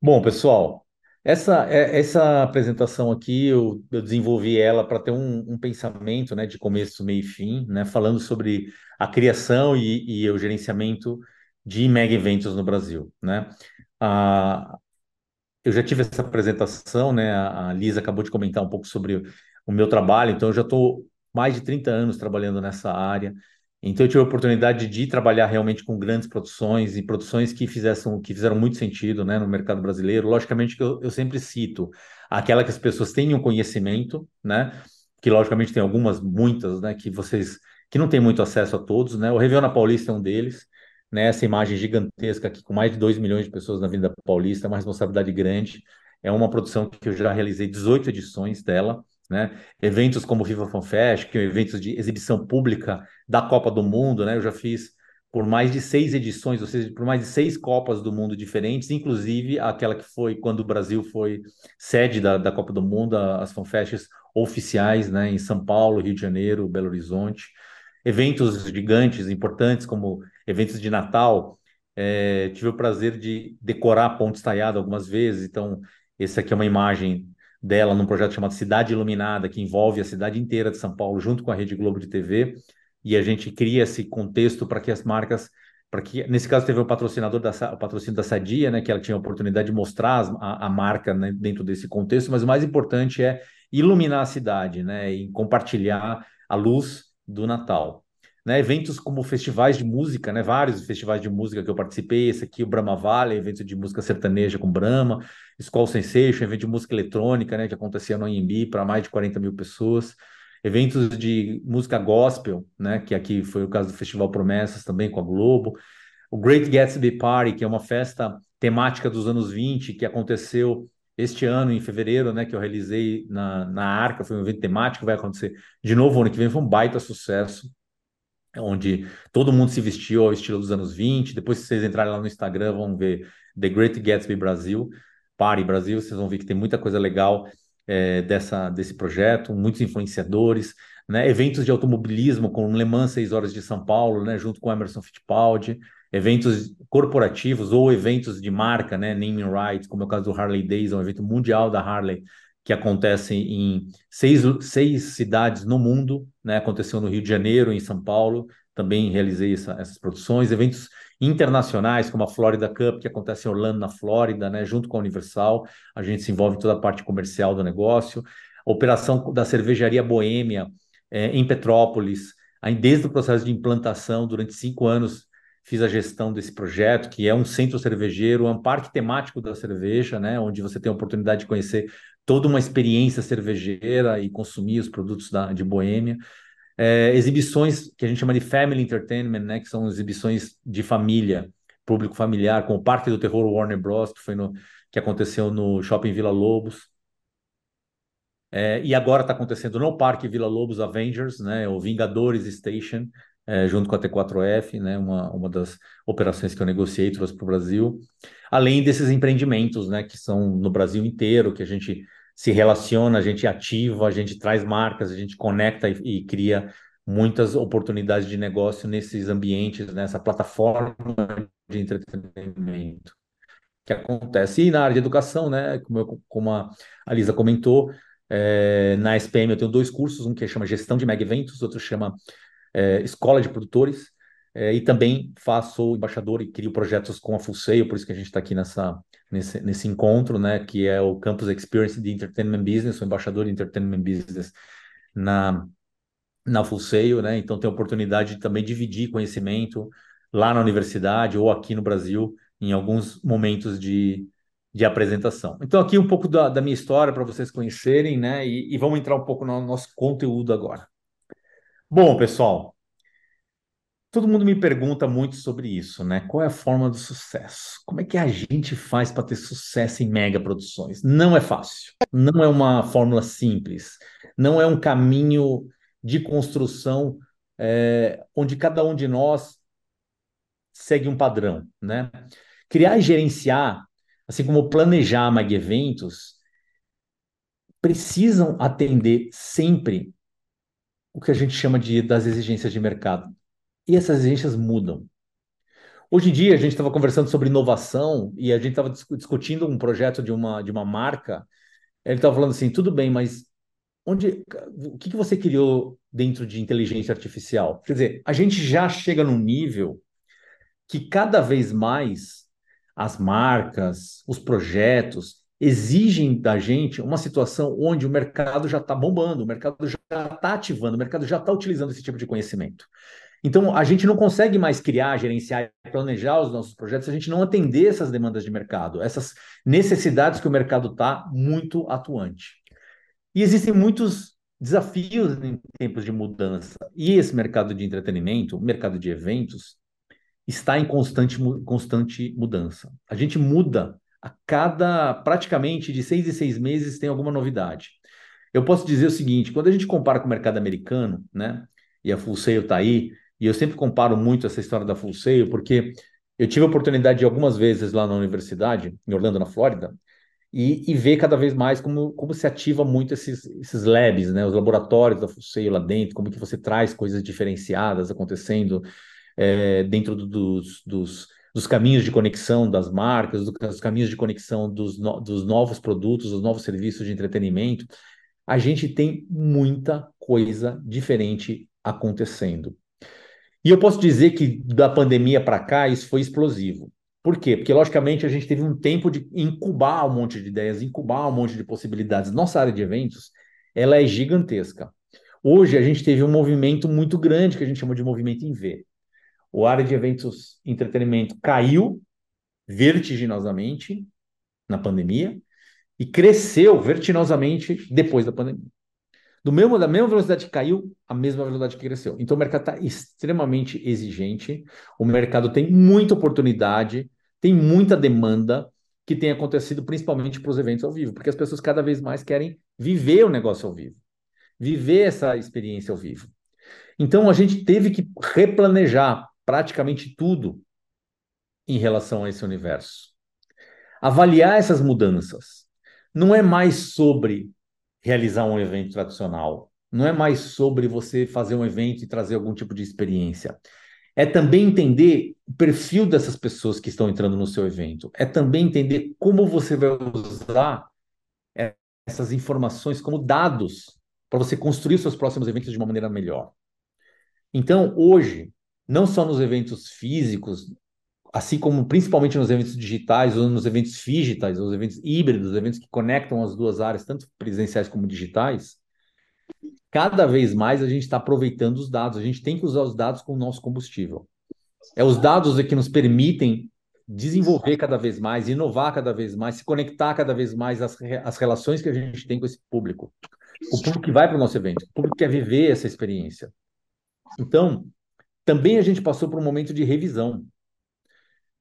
Bom, pessoal, essa, é- essa apresentação aqui eu, eu desenvolvi ela para ter um, um pensamento, né, de começo, meio e fim, né, falando sobre a criação e, e o gerenciamento de mega eventos no Brasil, né? Ah, eu já tive essa apresentação, né? A, a Lisa acabou de comentar um pouco sobre o meu trabalho, então eu já estou mais de 30 anos trabalhando nessa área. Então eu tive a oportunidade de trabalhar realmente com grandes produções e produções que fizessem, que fizeram muito sentido, né, no mercado brasileiro. Logicamente que eu, eu sempre cito aquela que as pessoas tenham conhecimento, né? Que logicamente tem algumas, muitas, né, que vocês que não têm muito acesso a todos, né? O Réveillon na Paulista é um deles né, essa imagem gigantesca aqui, com mais de 2 milhões de pessoas na Avenida Paulista, é uma responsabilidade grande. É uma produção que eu já realizei 18 edições dela, né? Eventos como Viva Fan Fest, que é eventos de exibição pública da Copa do Mundo, né? Eu já fiz por mais de seis edições, ou seja, por mais de seis Copas do Mundo diferentes, inclusive aquela que foi quando o Brasil foi sede da, da Copa do Mundo, as fanfests oficiais, né? Em São Paulo, Rio de Janeiro, Belo Horizonte eventos gigantes, importantes, como eventos de Natal. É, tive o prazer de decorar a Ponte Estaiada algumas vezes, então, essa aqui é uma imagem dela num projeto chamado Cidade Iluminada, que envolve a cidade inteira de São Paulo, junto com a Rede Globo de TV, e a gente cria esse contexto para que as marcas para que nesse caso teve o patrocinador da o patrocínio da Sadia, né, que ela tinha a oportunidade de mostrar a, a marca né, dentro desse contexto, mas o mais importante é iluminar a cidade, né, e compartilhar a luz do Natal. Né, eventos como festivais de música, né, vários festivais de música que eu participei, esse aqui, o Brahma Valley, evento de música sertaneja com Brahma, Skull Sensation, evento de música eletrônica, né, que acontecia no AMB para mais de 40 mil pessoas, eventos de música gospel, né, que aqui foi o caso do Festival Promessas também com a Globo, o Great Gatsby Party, que é uma festa temática dos anos 20, que aconteceu este ano, em fevereiro, né, que eu realizei na, na Arca, foi um evento temático, vai acontecer de novo ano que vem, foi um baita sucesso, onde todo mundo se vestiu ao estilo dos anos 20. Depois, se vocês entrarem lá no Instagram, vão ver The Great Gatsby Brasil, Party Brasil, vocês vão ver que tem muita coisa legal é, dessa, desse projeto, muitos influenciadores, né, eventos de automobilismo, como Le Mans 6 Horas de São Paulo, né, junto com Emerson Fittipaldi, eventos corporativos ou eventos de marca, né, naming rights, como é o caso do Harley Days, um evento mundial da Harley que acontece em seis, seis cidades no mundo, né? Aconteceu no Rio de Janeiro, em São Paulo, também realizei essa, essas produções, eventos internacionais, como a Florida Cup, que acontece em Orlando, na Flórida, né? Junto com a Universal, a gente se envolve em toda a parte comercial do negócio. A operação da cervejaria Boêmia é, em Petrópolis, aí desde o processo de implantação, durante cinco anos, fiz a gestão desse projeto, que é um centro cervejeiro, um parque temático da cerveja, né, onde você tem a oportunidade de conhecer toda uma experiência cervejeira e consumir os produtos da, de Boêmia. É, exibições que a gente chama de family entertainment, né, que são exibições de família, público familiar, como o Parque do Terror Warner Bros, que foi no que aconteceu no Shopping Vila Lobos. É, e agora está acontecendo no Parque Vila Lobos Avengers, né, o Vingadores Station, é, junto com a T4F, né, uma, uma das operações que eu negociei trouxe para o Brasil, além desses empreendimentos, né, que são no Brasil inteiro, que a gente se relaciona, a gente ativa, a gente traz marcas, a gente conecta e, e cria muitas oportunidades de negócio nesses ambientes, nessa plataforma de entretenimento que acontece. E na área de educação, né, como, eu, como a Lisa comentou, é, na SPM eu tenho dois cursos, um que chama Gestão de Mega Eventos, outro chama é, Escola de Produtores, é, e também faço embaixador e crio projetos com a Full Sail, por isso que a gente está aqui nessa, nesse, nesse encontro, né, que é o Campus Experience de Entertainment Business, sou embaixador de Entertainment Business na, na Full Sail, né, então tenho a oportunidade de também dividir conhecimento lá na universidade ou aqui no Brasil, em alguns momentos de, de apresentação. Então, aqui um pouco da, da minha história para vocês conhecerem, né? E, e, vamos entrar um pouco no nosso conteúdo agora. Bom, pessoal, todo mundo me pergunta muito sobre isso, né? Qual é a forma do sucesso? Como é que a gente faz para ter sucesso em mega produções? Não é fácil, não é uma fórmula simples, não é um caminho de construção é, onde cada um de nós segue um padrão, né? Criar e gerenciar, assim como planejar mega eventos, precisam atender sempre o que a gente chama de das exigências de mercado. E essas exigências mudam. Hoje em dia, a gente estava conversando sobre inovação e a gente estava discutindo um projeto de uma, de uma marca. Ele estava falando assim: tudo bem, mas onde, o que, que você criou dentro de inteligência artificial? Quer dizer, a gente já chega num nível que cada vez mais as marcas, os projetos exigem da gente uma situação onde o mercado já está bombando, o mercado já está ativando, o mercado já está utilizando esse tipo de conhecimento. Então, a gente não consegue mais criar, gerenciar e planejar os nossos projetos se a gente não atender essas demandas de mercado, essas necessidades que o mercado está muito atuante. E existem muitos desafios em tempos de mudança. E esse mercado de entretenimento, mercado de eventos, está em constante, constante mudança. A gente muda a cada, praticamente, de seis em seis meses tem alguma novidade. Eu posso dizer o seguinte, quando a gente compara com o mercado americano, né, e a Full Sail está aí, e eu sempre comparo muito essa história da Full Sail, porque eu tive a oportunidade de algumas vezes lá na universidade, em Orlando, na Flórida, e, e ver cada vez mais como, como se ativa muito esses, esses labs, né, os laboratórios da Full Sail lá dentro, como que você traz coisas diferenciadas acontecendo é, dentro do, dos, dos, dos, caminhos de conexão das marcas, do, dos caminhos de conexão dos, no, dos novos produtos, dos novos serviços de entretenimento. A gente tem muita coisa diferente acontecendo. E eu posso dizer que da pandemia para cá isso foi explosivo. Por quê? Porque, logicamente, a gente teve um tempo de incubar um monte de ideias, incubar um monte de possibilidades. Nossa área de eventos, ela é gigantesca. Hoje, a gente teve um movimento muito grande, que a gente chama de movimento em V. O área de eventos entretenimento caiu vertiginosamente na pandemia e cresceu vertiginosamente depois da pandemia. Do mesmo, da mesma velocidade que caiu, a mesma velocidade que cresceu. Então o mercado está extremamente exigente, o mercado tem muita oportunidade, tem muita demanda que tem acontecido principalmente para os eventos ao vivo, porque as pessoas cada vez mais querem viver o negócio ao vivo, viver essa experiência ao vivo. Então a gente teve que replanejar praticamente tudo em relação a esse universo. Avaliar essas mudanças não é mais sobre realizar um evento tradicional. Não é mais sobre você fazer um evento e trazer algum tipo de experiência. É também entender o perfil dessas pessoas que estão entrando no seu evento. É também entender como você vai usar essas informações como dados para você construir seus próximos eventos de uma maneira melhor. Então, hoje, não só nos eventos físicos, assim como principalmente nos eventos digitais ou nos eventos digitais, os eventos híbridos, eventos que conectam as duas áreas, tanto presenciais como digitais, cada vez mais a gente está aproveitando os dados. A gente tem que usar os dados como nosso combustível. É os dados que nos permitem desenvolver cada vez mais, inovar cada vez mais, se conectar cada vez mais às, às relações que a gente tem com esse público. O público que vai para o nosso evento, o público que quer viver essa experiência. Então, também a gente passou por um momento de revisão.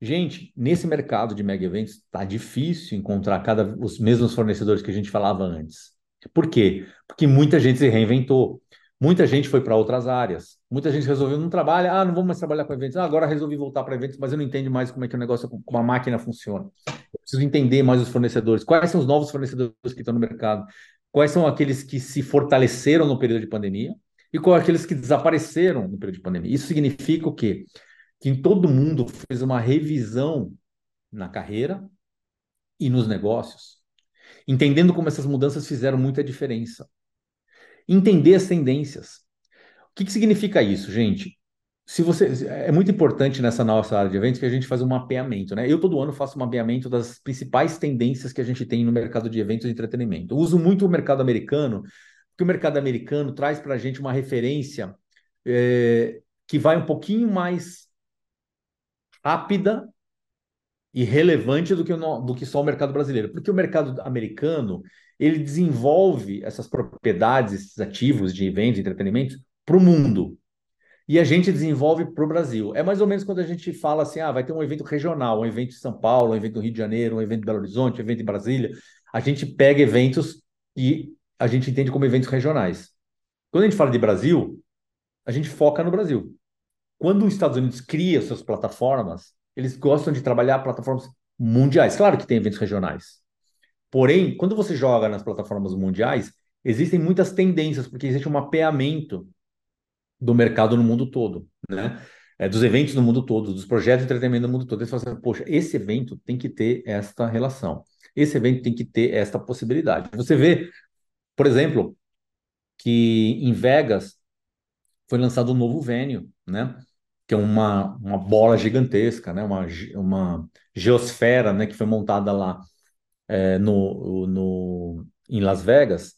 Gente, nesse mercado de mega eventos está difícil encontrar cada, os mesmos fornecedores que a gente falava antes. Por quê? Porque muita gente se reinventou. Muita gente foi para outras áreas. Muita gente resolveu não trabalhar, ah, não vou mais trabalhar com eventos. Ah, agora resolvi voltar para eventos, mas eu não entendo mais como é que o negócio, como a máquina funciona. Eu preciso entender mais os fornecedores. Quais são os novos fornecedores que estão no mercado? Quais são aqueles que se fortaleceram no período de pandemia? E quais aqueles que desapareceram no período de pandemia? Isso significa o quê? Que todo mundo fez uma revisão na carreira e nos negócios, entendendo como essas mudanças fizeram muita diferença. Entender as tendências. O que, que significa isso, gente? Se você é muito importante nessa nossa área de eventos que a gente faz um mapeamento, né? Eu todo ano faço um mapeamento das principais tendências que a gente tem no mercado de eventos e entretenimento. Eu uso muito o mercado americano, porque o mercado americano traz para a gente uma referência é, que vai um pouquinho mais rápida e relevante do que, do que só o mercado brasileiro. Porque o mercado americano, ele desenvolve essas propriedades, esses ativos de eventos, entretenimento para o mundo. E a gente desenvolve para o Brasil. É mais ou menos quando a gente fala assim: ah, vai ter um evento regional, um evento em São Paulo, um evento no Rio de Janeiro, um evento em Belo Horizonte, um evento em Brasília. A gente pega eventos e a gente entende como eventos regionais. Quando a gente fala de Brasil, a gente foca no Brasil. Quando os Estados Unidos cria suas plataformas, eles gostam de trabalhar plataformas mundiais. Claro que tem eventos regionais. Porém, quando você joga nas plataformas mundiais, existem muitas tendências, porque existe um mapeamento do mercado no mundo todo, né? é, dos eventos no mundo todo, dos projetos de entretenimento no mundo todo. Eles falam assim, poxa, esse evento tem que ter esta relação, esse evento tem que ter esta possibilidade. Você vê, por exemplo, que em Vegas foi lançado um novo venue, né? Que é uma, uma bola gigantesca, né? Uma, uma geosfera, né? Que foi montada lá é, no, no, em Las Vegas,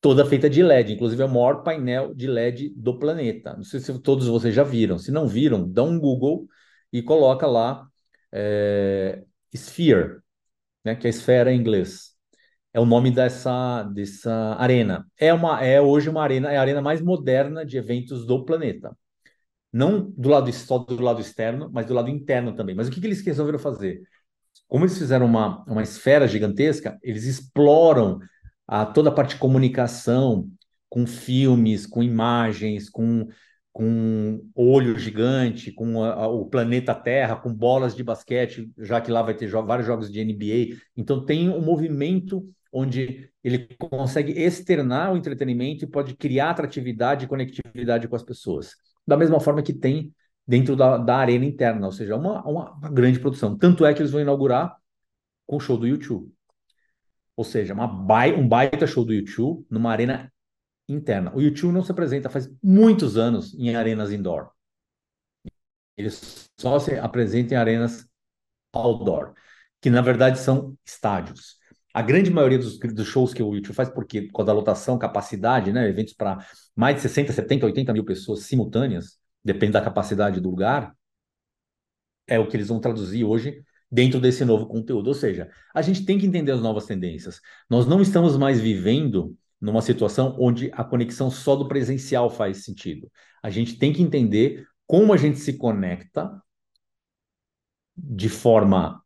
toda feita de LED, inclusive é o maior painel de LED do planeta. Não sei se todos vocês já viram. Se não viram, dá um Google e coloca lá é, Sphere, né, que é esfera em inglês. É o nome dessa, dessa arena. É, uma, é hoje uma arena, é a arena mais moderna de eventos do planeta. Não do lado só do lado externo, mas do lado interno também. Mas o que, que eles resolveram fazer? Como eles fizeram uma, uma esfera gigantesca, eles exploram a toda a parte de comunicação, com filmes, com imagens, com, com olho gigante, com a, a, o planeta Terra, com bolas de basquete, já que lá vai ter jo vários jogos de NBA. Então tem um movimento onde ele consegue externar o entretenimento e pode criar atratividade e conectividade com as pessoas. Da mesma forma que tem dentro da, da arena interna, ou seja, uma, uma, uma grande produção. Tanto é que eles vão inaugurar com o show do YouTube. Ou seja, uma bai, um baita show do YouTube numa arena interna. O YouTube não se apresenta faz muitos anos em arenas indoor. Ele só se apresenta em arenas outdoor, que na verdade são estádios. A grande maioria dos, dos shows que o YouTube faz, porque com a lotação, capacidade, né, eventos para mais de 60, 70, 80 mil pessoas simultâneas, depende da capacidade do lugar, é o que eles vão traduzir hoje dentro desse novo conteúdo. Ou seja, a gente tem que entender as novas tendências. Nós não estamos mais vivendo numa situação onde a conexão só do presencial faz sentido. A gente tem que entender como a gente se conecta de forma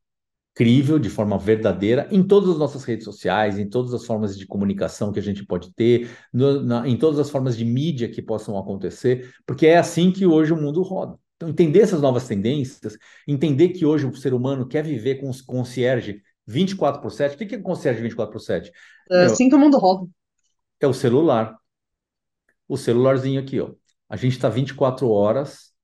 crível, de forma verdadeira, em todas as nossas redes sociais, em todas as formas de comunicação que a gente pode ter, no, na, em todas as formas de mídia que possam acontecer, porque é assim que hoje o mundo roda. Então, entender essas novas tendências, entender que hoje o ser humano quer viver com os concierge 24 por 7. O que é concierge 24 por 7? É assim que o mundo roda. É o celular. O celularzinho aqui, ó. A gente está 24 horas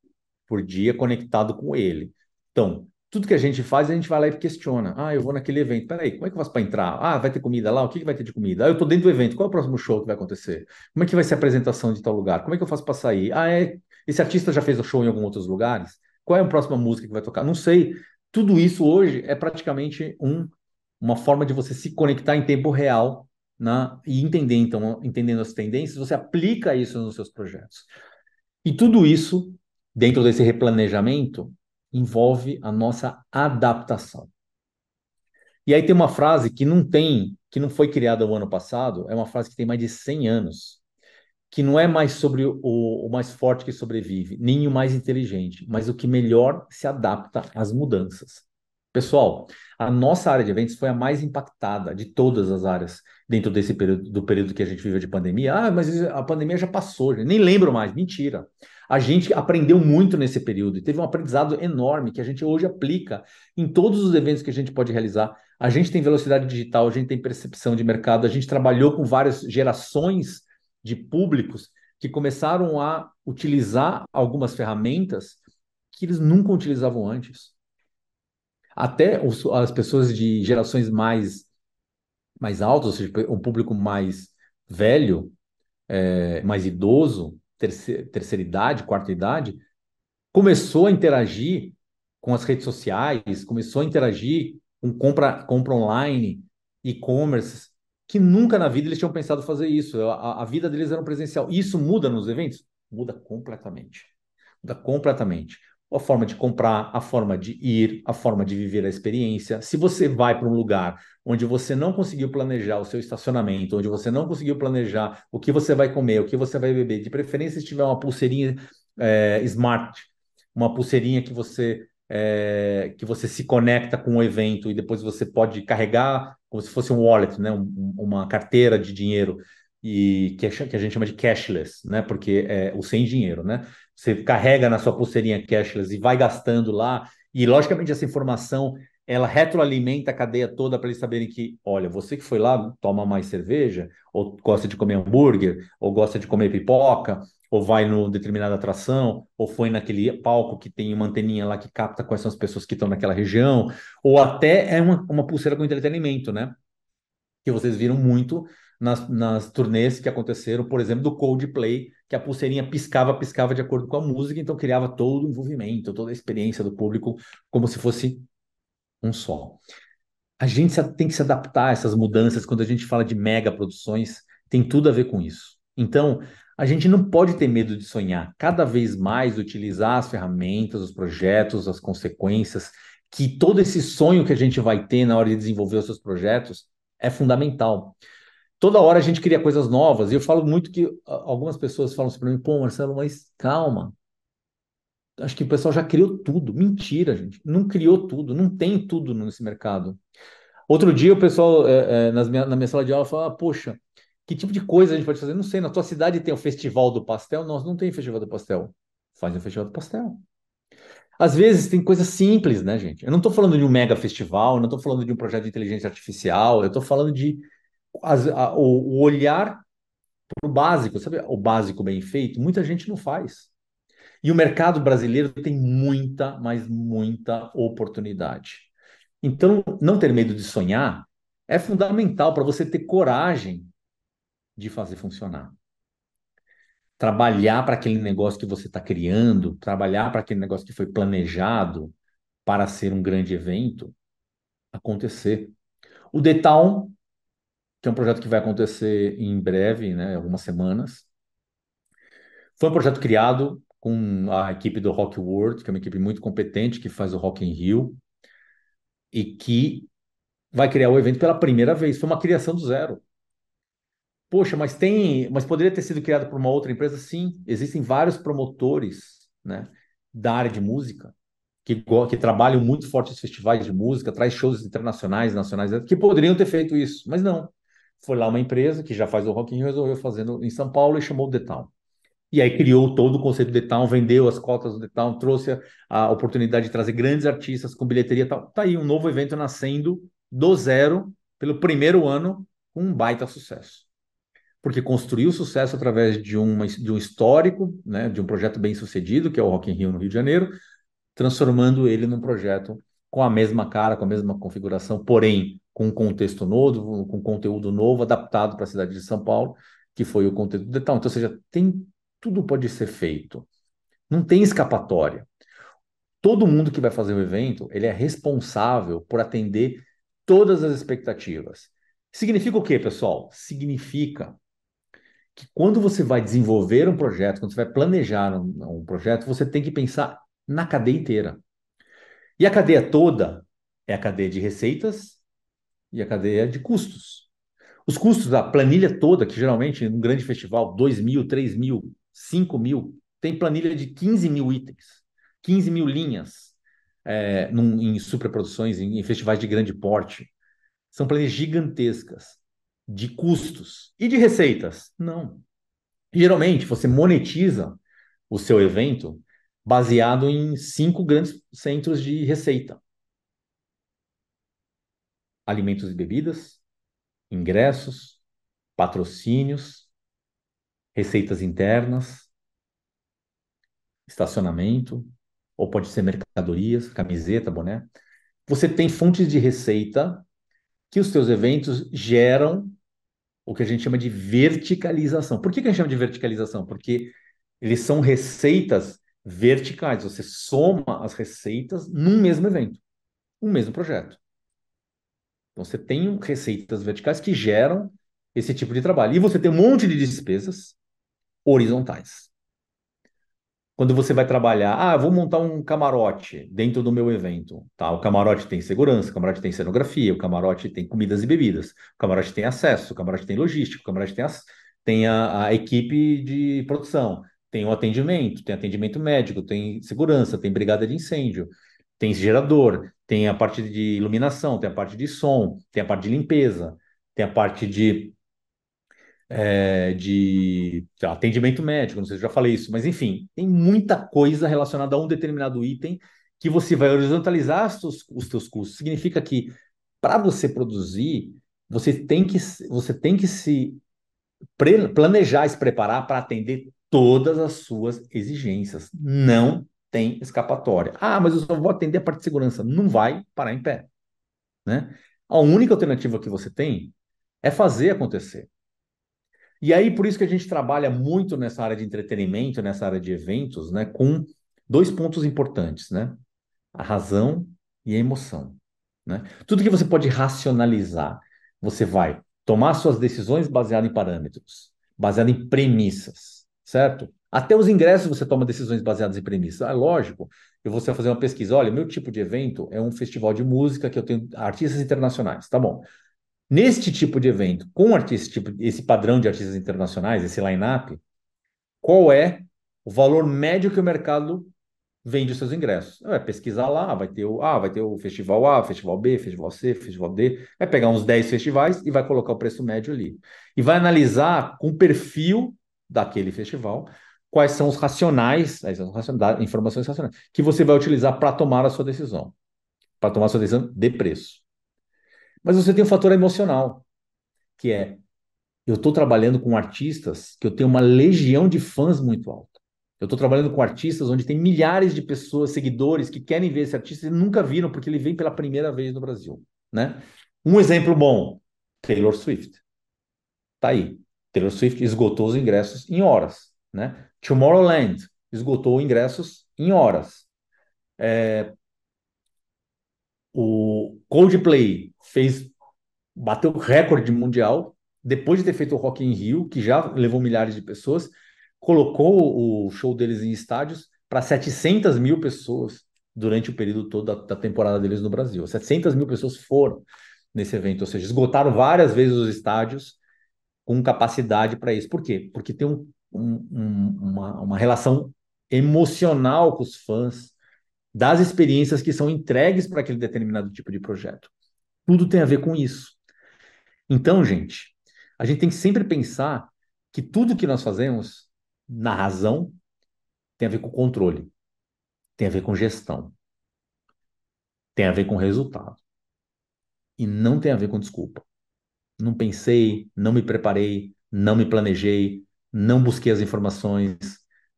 por dia conectado com ele. Então, tudo que a gente faz, a gente vai lá e questiona. Ah, eu vou naquele evento. Peraí, como é que eu faço para entrar? Ah, vai ter comida lá? O que, que vai ter de comida? Ah, eu estou dentro do evento. Qual é o próximo show que vai acontecer? Como é que vai ser a apresentação de tal lugar? Como é que eu faço para sair? Ah, é... esse artista já fez o show em alguns outros lugares? Qual é a próxima música que vai tocar? Não sei. Tudo isso hoje é praticamente um, uma forma de você se conectar em tempo real na, e entender, então, entendendo as tendências, você aplica isso nos seus projetos. E tudo isso, dentro desse replanejamento, envolve a nossa adaptação. E aí tem uma frase que não tem, que não foi criada o ano passado, é uma frase que tem mais de 100 anos, que não é mais sobre o, o mais forte que sobrevive, nem o mais inteligente, mas o que melhor se adapta às mudanças. Pessoal, a nossa área de eventos foi a mais impactada de todas as áreas dentro desse período, do período que a gente viveu de pandemia. Ah, mas a pandemia já passou, nem lembro mais. Mentira. A gente aprendeu muito nesse período e teve um aprendizado enorme que a gente hoje aplica em todos os eventos que a gente pode realizar. A gente tem velocidade digital, a gente tem percepção de mercado, a gente trabalhou com várias gerações de públicos que começaram a utilizar algumas ferramentas que eles nunca utilizavam antes. Até os, as pessoas de gerações mais, mais altas, ou seja, um público mais velho, é, mais idoso, terceira, terceira idade, quarta idade, começou a interagir com as redes sociais, começou a interagir com compra, compra online, e-commerce, que nunca na vida eles tinham pensado fazer isso. A, a vida deles era um presencial. Isso muda nos eventos? Muda completamente. Muda completamente a forma de comprar, a forma de ir, a forma de viver a experiência. Se você vai para um lugar onde você não conseguiu planejar o seu estacionamento, onde você não conseguiu planejar o que você vai comer, o que você vai beber, de preferência se tiver uma pulseirinha é, smart, uma pulseirinha que você é, que você se conecta com o evento e depois você pode carregar como se fosse um wallet, né, um, uma carteira de dinheiro e que, que, a gente chama de cashless, né, porque é o sem dinheiro, né? Você carrega na sua pulseirinha cashless e vai gastando lá, e logicamente essa informação ela retroalimenta a cadeia toda para eles saberem que, olha, você que foi lá toma mais cerveja, ou gosta de comer hambúrguer, ou gosta de comer pipoca, ou vai no determinada atração, ou foi naquele palco que tem uma anteninha lá que capta quais são as pessoas que estão naquela região, ou até é uma, uma pulseira com entretenimento, né? Que vocês viram muito nas, nas turnês que aconteceram, por exemplo, do Coldplay, que a pulseirinha piscava, piscava de acordo com a música, então criava todo o envolvimento, toda a experiência do público, como se fosse um só. A gente tem que se adaptar a essas mudanças quando a gente fala de mega produções, tem tudo a ver com isso. Então, a gente não pode ter medo de sonhar, cada vez mais utilizar as ferramentas, os projetos, as consequências, que todo esse sonho que a gente vai ter na hora de desenvolver os seus projetos é fundamental. Toda hora a gente cria coisas novas, e eu falo muito que algumas pessoas falam assim para mim, pô, Marcelo, mas calma. Acho que o pessoal já criou tudo. Mentira, gente. Não criou tudo, não tem tudo nesse mercado. Outro dia o pessoal é, é, nas minha, na minha sala de aula falava, ah, poxa, que tipo de coisa a gente pode fazer? Não sei, na tua cidade tem o Festival do Pastel? Nós não tem Festival do Pastel. Faz um Festival do Pastel. Às vezes tem coisas simples, né, gente? Eu não estou falando de um mega festival, não estou falando de um projeto de inteligência artificial, eu estou falando de as, a, o, o olhar para o básico, sabe? O básico bem feito, muita gente não faz. E o mercado brasileiro tem muita, mas muita oportunidade. Então, não ter medo de sonhar é fundamental para você ter coragem de fazer funcionar. Trabalhar para aquele negócio que você está criando, trabalhar para aquele negócio que foi planejado para ser um grande evento, acontecer. O Town, que é um projeto que vai acontecer em breve, né, algumas semanas, foi um projeto criado com a equipe do Rock World, que é uma equipe muito competente, que faz o Rock in Rio, e que vai criar o evento pela primeira vez. Foi uma criação do zero. Poxa, mas tem, mas poderia ter sido criado por uma outra empresa? Sim, existem vários promotores, né, da área de música que, que trabalham muito forte nos festivais de música, traz shows internacionais, nacionais, que poderiam ter feito isso, mas não. Foi lá uma empresa que já faz o Rock in Rio, resolveu fazendo em São Paulo e chamou o The Town. E aí criou todo o conceito do The Town, vendeu as cotas do The Town, trouxe a, oportunidade de trazer grandes artistas com bilheteria e tal. Tá aí um novo evento nascendo do zero, pelo primeiro ano, com um baita sucesso porque construiu sucesso através de, uma, de um histórico, né, de um projeto bem sucedido, que é o Rock in Rio no Rio de Janeiro, transformando ele num projeto com a mesma cara, com a mesma configuração, porém com um contexto novo, com conteúdo novo, adaptado para a cidade de São Paulo, que foi o conteúdo do Então, ou seja, tem, tudo pode ser feito. Não tem escapatória. Todo mundo que vai fazer o evento, ele é responsável por atender todas as expectativas. Significa o quê, pessoal? Significa que quando você vai desenvolver um projeto, quando você vai planejar um, um projeto, você tem que pensar na cadeia inteira. E a cadeia toda é a cadeia de receitas e a cadeia de custos. Os custos da planilha toda, que geralmente num grande festival, 2 mil, 3 mil, 5 mil, tem planilha de 15 mil itens, 15 mil linhas é, num, em superproduções, em, em festivais de grande porte. São planilhas gigantescas de custos e de receitas? Não. Geralmente, você monetiza o seu evento baseado em cinco grandes centros de receita: alimentos e bebidas, ingressos, patrocínios, receitas internas, estacionamento, ou pode ser mercadorias, camiseta, boné. Você tem fontes de receita que os seus eventos geram o que a gente chama de verticalização. Por que, a gente chama de verticalização? Porque eles são receitas verticais. Você soma as receitas num mesmo evento, um mesmo projeto. Então você tem receitas verticais que geram esse tipo de trabalho. E você tem um monte de despesas horizontais. Quando você vai trabalhar, ah, vou montar um camarote dentro do meu evento, tá? O camarote tem segurança, o camarote tem cenografia, o camarote tem comidas e bebidas, o camarote tem acesso, o camarote tem logística, o camarote tem, as, tem a, a equipe de produção, tem o atendimento, tem atendimento médico, tem segurança, tem brigada de incêndio, tem gerador, tem a parte de iluminação, tem a parte de som, tem a parte de limpeza, tem a parte de é, de atendimento médico, não sei se eu já falei isso, mas enfim, tem muita coisa relacionada a um determinado item que você vai horizontalizar os teus, os teus custos. Significa que para você produzir, você tem que, você tem que se planejar, se preparar para atender todas as suas exigências. Não tem escapatória. Ah, mas eu só vou atender a parte de segurança. Não vai parar em pé. Né? A única alternativa que você tem é fazer acontecer. E aí, por isso que a gente trabalha muito nessa área de entretenimento, nessa área de eventos, né, com dois pontos importantes, né? A razão e a emoção. Né? Tudo que você pode racionalizar, você vai tomar suas decisões baseadas em parâmetros, baseado em premissas, certo? Até os ingressos você toma decisões baseadas em premissas. É lógico, eu vou fazer uma pesquisa. Olha, meu tipo de evento é um festival de música que eu tenho artistas internacionais. Tá bom. Neste tipo de evento, com artista, tipo, esse padrão de artistas internacionais, esse line-up, qual é o valor médio que o mercado vende os seus ingressos. Vai pesquisar lá, vai ter o A, vai ter o festival A, festival B, festival C, festival D, vai pegar uns 10 festivais e vai colocar o preço médio ali. E vai analisar com o perfil daquele festival quais são os racionais, as informações racionais, que você vai utilizar para tomar a sua decisão, para tomar a sua decisão de preço. Mas você tem um fator emocional, que é eu estou trabalhando com artistas que eu tenho uma legião de fãs muito alta. Eu estou trabalhando com artistas onde tem milhares de pessoas, seguidores, que querem ver esse artista e nunca viram, porque ele vem pela primeira vez no Brasil. Né? Um exemplo bom: Taylor Swift. Tá aí. Taylor Swift esgotou os ingressos em horas. Né? Tomorrowland esgotou ingressos em horas. É... O Coldplay fez bateu recorde mundial depois de ter feito o Rock in Rio, que já levou milhares de pessoas colocou o show deles em estádios para 700 mil pessoas durante o período todo da, da, temporada deles no Brasil. 700 mil pessoas foram nesse evento, ou seja, esgotaram várias vezes os estádios com capacidade para isso. Por quê? Porque tem um, um, uma, uma relação emocional com os fãs das experiências que são entregues para aquele determinado tipo de projeto. Tudo tem a ver com isso. Então, gente, a gente tem que sempre pensar que tudo que nós fazemos na razão tem a ver com controle, tem a ver com gestão, tem a ver com resultado. E não tem a ver com desculpa. Não pensei, não me preparei, não me planejei, não busquei as informações,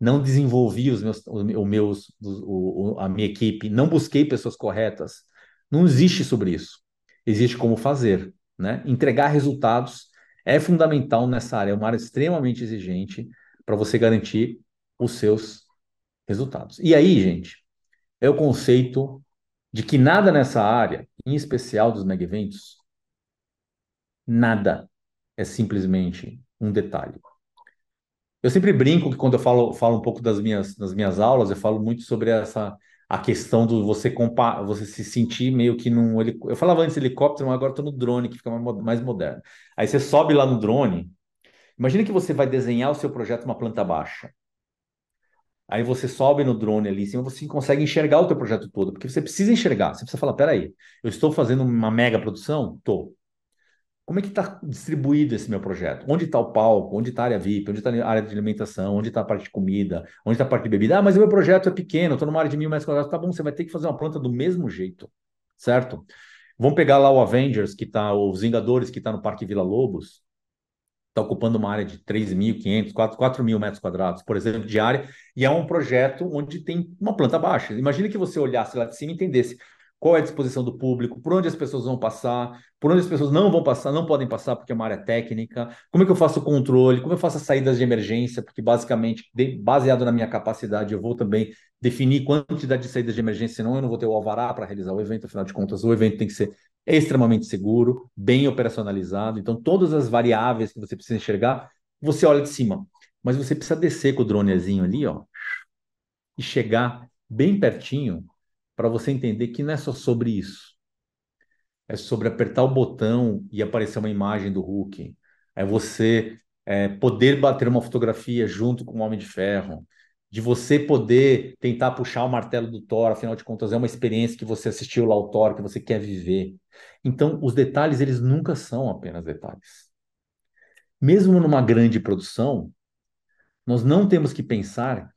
não desenvolvi os meus, os meus o, a minha equipe, não busquei pessoas corretas. Não existe sobre isso. Existe como fazer, né? Entregar resultados é fundamental nessa área, é uma área extremamente exigente para você garantir os seus resultados. E aí, gente, é o conceito de que nada nessa área, em especial dos mega eventos, nada é simplesmente um detalhe. Eu sempre brinco que quando eu falo, falo um pouco das minhas, das minhas aulas, eu falo muito sobre essa a questão do você compa você se sentir meio que num eu falava antes helicóptero, mas agora estou no drone que fica mais moderno. Aí você sobe lá no drone Imagina que você vai desenhar o seu projeto uma planta baixa. Aí você sobe no drone ali em cima, você consegue enxergar o teu projeto todo, porque você precisa enxergar. Você precisa falar, peraí, eu estou fazendo uma mega produção? Tô. Como é que está distribuído esse meu projeto? Onde está o palco? Onde está a área VIP? Onde está a área de alimentação? Onde está a parte de comida? Onde está a parte de bebida? Ah, mas o meu projeto é pequeno, estou numa área de mil metros quadrados. Tá bom, você vai ter que fazer uma planta do mesmo jeito, certo? Vamos pegar lá o Avengers, que está, os Vingadores, que está no Parque Vila Lobos está ocupando uma área de 3.500, 4, mil metros quadrados, por exemplo, de área, e é um projeto onde tem uma planta baixa. Imagine que você olhasse lá de cima e entendesse qual é a disposição do público, por onde as pessoas vão passar, por onde as pessoas não vão passar, não podem passar porque é uma área técnica, como é que eu faço o controle, como eu faço as saídas de emergência, porque basicamente, baseado na minha capacidade, eu vou também definir quantidade de saídas de emergência, senão eu não vou ter o alvará para realizar o evento, afinal de contas, o evento tem que ser extremamente seguro, bem operacionalizado, então todas as variáveis que você precisa enxergar, você olha de cima, mas você precisa descer com o dronezinho ali, ó, e chegar bem pertinho para você entender que não é só sobre isso. É sobre apertar o botão e aparecer uma imagem do Hulk. É você é, poder bater uma fotografia junto com o Homem de Ferro. De você poder tentar puxar o martelo do Thor, afinal de contas, é uma experiência que você assistiu lá ao Thor, que você quer viver. Então, os detalhes, eles nunca são apenas detalhes. Mesmo numa grande produção, nós não temos que pensar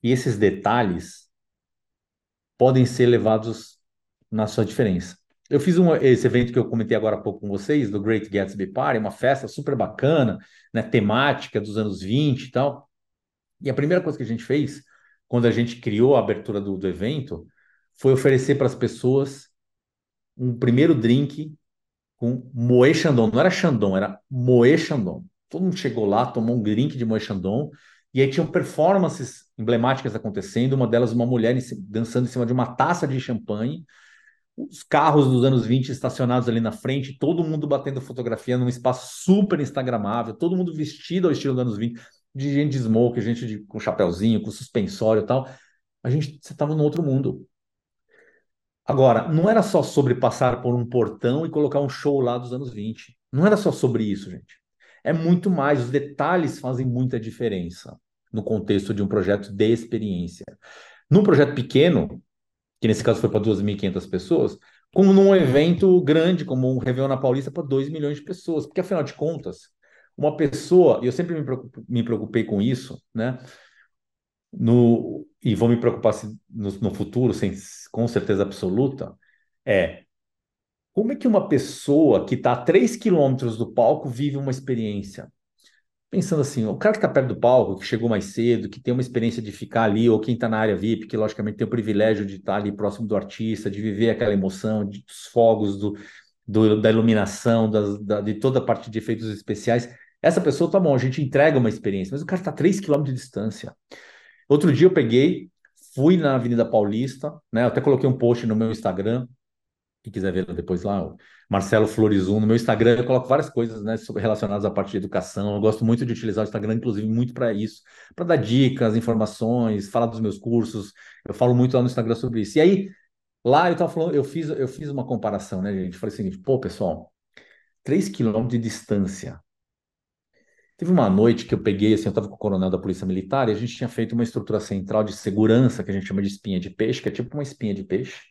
que esses detalhes podem ser levados na sua diferença. Eu fiz um, esse evento que eu comentei agora há pouco com vocês, do Great Gatsby Party, uma festa super bacana, né, temática dos anos 20 e tal. E a primeira coisa que a gente fez, quando a gente criou a abertura do, do evento, foi oferecer para as pessoas um primeiro drink com Moe Chandon. Não era Chandon, era Moe Chandon. Todo mundo chegou lá, tomou um drink de Moe Chandon, e aí tinham performances emblemáticas acontecendo, uma delas uma mulher dançando em cima de uma taça de champanhe, os carros dos anos 20 estacionados ali na frente, todo mundo batendo fotografia num espaço super instagramável, todo mundo vestido ao estilo dos anos 20, de gente de smoke, gente de, com chapéuzinho, com suspensório e tal. A gente estava num outro mundo. Agora, não era só sobre passar por um portão e colocar um show lá dos anos 20. Não era só sobre isso, gente. É muito mais. Os detalhes fazem muita diferença no contexto de um projeto de experiência. Num projeto pequeno, que nesse caso foi para 2.500 pessoas, como num evento grande, como um Réveillon na Paulista, para 2 milhões de pessoas. Porque, afinal de contas, uma pessoa, e eu sempre me, preocupei, com isso, né? No, e vou me preocupar no, no futuro, sem, com certeza absoluta, é como é que uma pessoa que está a 3 quilômetros do palco vive uma experiência? pensando assim, o cara que está perto do palco, que chegou mais cedo, que tem uma experiência de ficar ali, ou quem está na área VIP, que logicamente tem o privilégio de estar tá ali próximo do artista, de viver aquela emoção, de, dos fogos, do, do da iluminação, da, de toda a parte de efeitos especiais. Essa pessoa, tá bom, a gente entrega uma experiência, mas o cara está a 3 km de distância. Outro dia eu peguei, fui na Avenida Paulista, né? Eu até coloquei um post no meu Instagram, quem quiser ver depois lá, Marcelo Florizum. No meu Instagram eu coloco várias coisas né, relacionadas à parte de educação. Eu gosto muito de utilizar o Instagram, inclusive, muito para isso, para dar dicas, informações, falar dos meus cursos. Eu falo muito lá no Instagram sobre isso. E aí, lá eu estava falando, eu fiz, eu fiz uma comparação, né, gente? Falei o seguinte, pô, pessoal, 3 quilômetros de distância. Teve uma noite que eu peguei, assim, eu estava com o coronel da Polícia Militar e a gente tinha feito uma estrutura central de segurança, que a gente chama de espinha de peixe, que é tipo uma espinha de peixe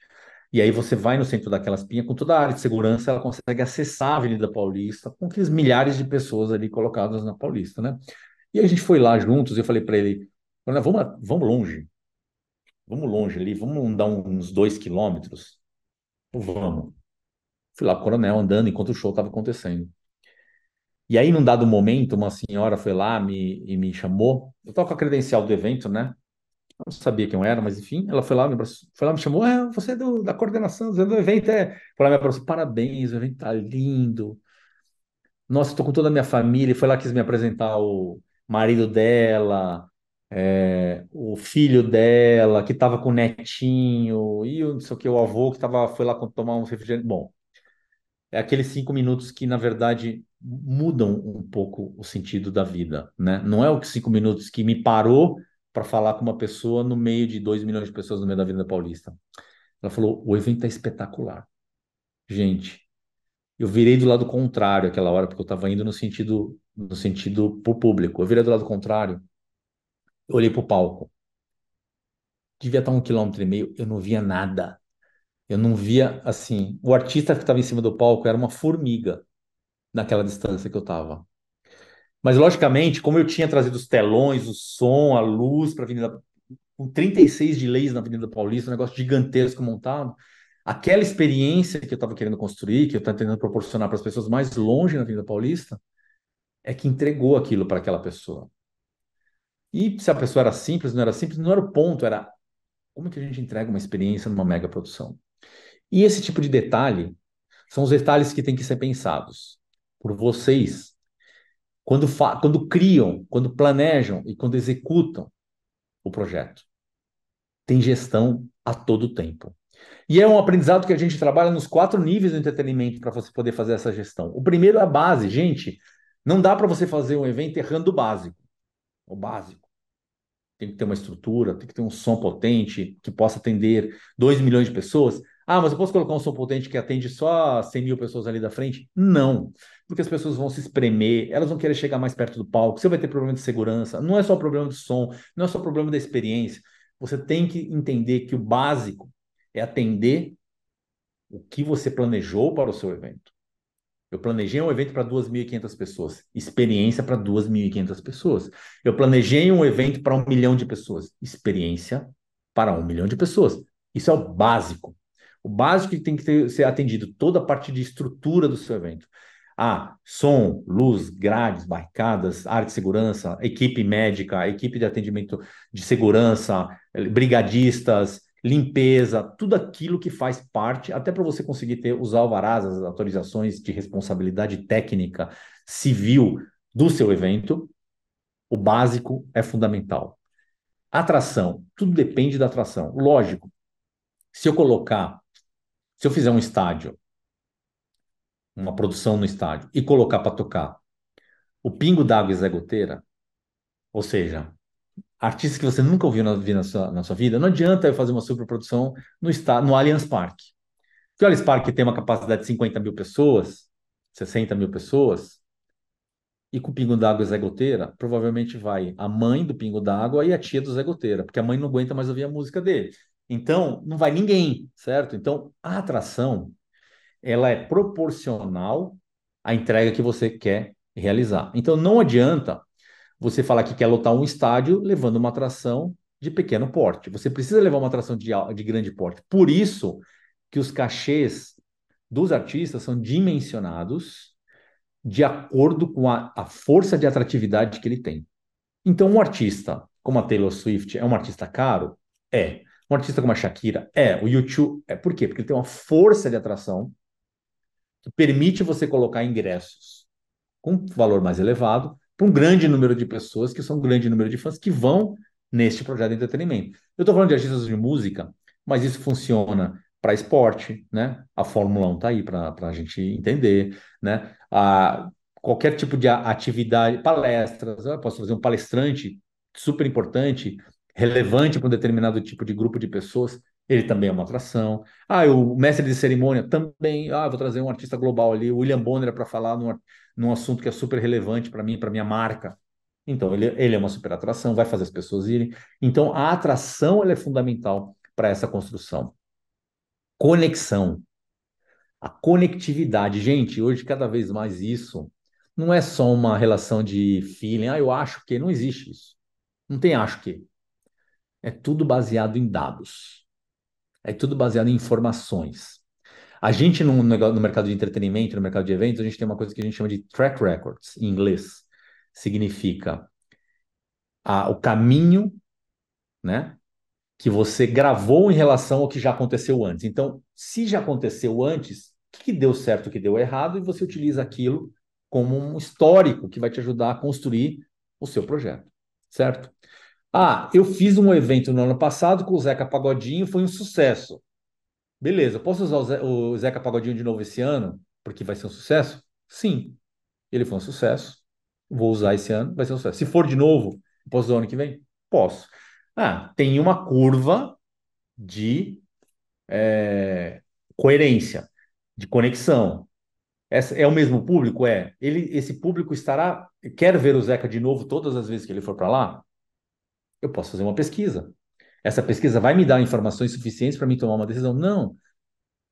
e aí você vai no centro daquela espinha, com toda a área de segurança, ela consegue acessar a Avenida Paulista, com aqueles milhares de pessoas ali colocadas na Paulista, né? E a gente foi lá juntos, eu falei para ele, vamos, vamos longe, vamos longe ali, vamos dar uns dois quilômetros? Vamos. Fui lá, coronel, andando enquanto o show estava acontecendo. E aí, num dado momento, uma senhora foi lá me, e me chamou. Eu estava com a credencial do evento, né? Não sabia quem eu era, mas enfim, ela foi lá, me, abraçou, foi lá, me chamou, é, você é do, da coordenação do evento, é. Foi lá, me abraçou, parabéns, o evento tá lindo. Nossa, estou com toda a minha família. Foi lá, quis me apresentar o marido dela, é, o filho dela, que estava com o netinho, e o, não sei o que, o avô que tava, foi lá tomar um refrigerante. Bom, é aqueles cinco minutos que, na verdade, mudam um pouco o sentido da vida, né? Não é o que cinco minutos que me parou para falar com uma pessoa no meio de 2 milhões de pessoas no meio da Avenida Paulista. Ela falou: o evento é espetacular. Gente, eu virei do lado contrário aquela hora, porque eu estava indo no sentido no sentido pro público. Eu virei do lado contrário, eu olhei pro palco. Devia estar um quilômetro e meio, eu não via nada. Eu não via, assim, o artista que estava em cima do palco era uma formiga naquela distância que eu estava. Mas, logicamente, como eu tinha trazido os telões, o som, a luz para a Avenida, com 36 de leis na Avenida Paulista, um negócio gigantesco montado, aquela experiência que eu estava querendo construir, que eu estava tentando proporcionar para as pessoas mais longe na Avenida Paulista, é que entregou aquilo para aquela pessoa. E se a pessoa era simples, não era simples, não era o ponto, era como que a gente entrega uma experiência numa mega produção. E esse tipo de detalhe são os detalhes que têm que ser pensados por vocês quando, quando criam, quando planejam e quando executam o projeto. Tem gestão a todo tempo. E é um aprendizado que a gente trabalha nos quatro níveis do entretenimento para você poder fazer essa gestão. O primeiro é a base. Gente, não dá para você fazer um evento errando o básico. O básico. Tem que ter uma estrutura, tem que ter um som potente que possa atender 2 milhões de pessoas. Ah, mas eu posso colocar um som potente que atende só 100 mil pessoas ali da frente? Não porque as pessoas vão se espremer, elas vão querer chegar mais perto do palco, você vai ter problema de segurança, não é só problema de som, não é só problema da experiência. Você tem que entender que o básico é atender o que você planejou para o seu evento. Eu planejei um evento para 2.500 pessoas, experiência para 2.500 pessoas. Eu planejei um evento para um milhão de pessoas, experiência para um milhão de pessoas. Isso é o básico. O básico que tem que ter, ser atendido, toda a parte de estrutura do seu evento. Ah, som, luz, grades, barricadas, área de segurança, equipe médica, equipe de atendimento de segurança, brigadistas, limpeza, tudo aquilo que faz parte, até para você conseguir ter os alvarás, as autorizações de responsabilidade técnica civil do seu evento, o básico é fundamental. Atração, tudo depende da atração. Lógico, se eu colocar, se eu fizer um estádio, uma produção no estádio, e colocar para tocar o Pingo d'Água e Zé Goteira, ou seja, artistas que você nunca ouviu na, na, sua, na sua vida, não adianta eu fazer uma superprodução no, no Allianz Parque. Porque o Allianz Parque tem uma capacidade de 50 mil pessoas, 60 mil pessoas, e com o Pingo d'Água e Zé Goteira, provavelmente vai a mãe do Pingo d'Água e a tia do Zé Goteira, porque a mãe não aguenta mais ouvir a música dele. Então, não vai ninguém, certo? Então, a atração, ela é proporcional à entrega que você quer realizar. Então, não adianta você falar que quer lotar um estádio levando uma atração de pequeno porte. Você precisa levar uma atração de, de grande porte. Por isso que os cachês dos artistas são dimensionados de acordo com a, a força de atratividade que ele tem. Então, um artista como a Taylor Swift é um artista caro? É. Um artista como a Shakira? É. O YouTube? É. Por quê? Porque ele tem uma força de atração que permite você colocar ingressos com valor mais elevado para um grande número de pessoas, que são um grande número de fãs que vão neste projeto de entretenimento. Eu estou falando de artistas de música, mas isso funciona para esporte, né? A Fórmula 1 está aí para a gente entender, né? A, qualquer tipo de atividade, palestras, eu posso fazer um palestrante super importante, relevante para um determinado tipo de grupo de pessoas, ele também é uma atração. Ah, o mestre de cerimônia também, ah, vou trazer um artista global ali, o William Bonner para falar num, num assunto que é super relevante para mim, para minha marca. Então, ele, ele é uma super atração, vai fazer as pessoas irem. Então, a atração ela é fundamental para essa construção. Conexão. A conectividade. Gente, hoje, cada vez mais isso não é só uma relação de feeling. Ah, eu acho que. Não existe isso. Não tem acho que. É tudo baseado em dados. É tudo baseado em informações. A gente, no, no, mercado de entretenimento, no mercado de eventos, a gente tem uma coisa que a gente chama de track records, em inglês. Significa a, o caminho, né? Que você gravou em relação ao que já aconteceu antes. Então, se já aconteceu antes, o que, deu certo, o que deu errado, e você utiliza aquilo como um histórico que vai te ajudar a construir o seu projeto, certo? Ah, eu fiz um evento no ano passado com o Zeca Pagodinho, foi um sucesso. Beleza, posso usar o, Ze o Zeca Pagodinho de novo esse ano? Porque vai ser um sucesso? Sim. Ele foi um sucesso. Vou usar esse ano, vai ser um sucesso. Se for de novo, posso usar ano que vem? Posso. Ah, tem uma curva de é, coerência, de conexão. Essa, é o mesmo público? É. Ele, esse público estará. Quer ver o Zeca de novo todas as vezes que ele for para lá? Eu posso fazer uma pesquisa. Essa pesquisa vai me dar informações suficientes para mim tomar uma decisão? Não.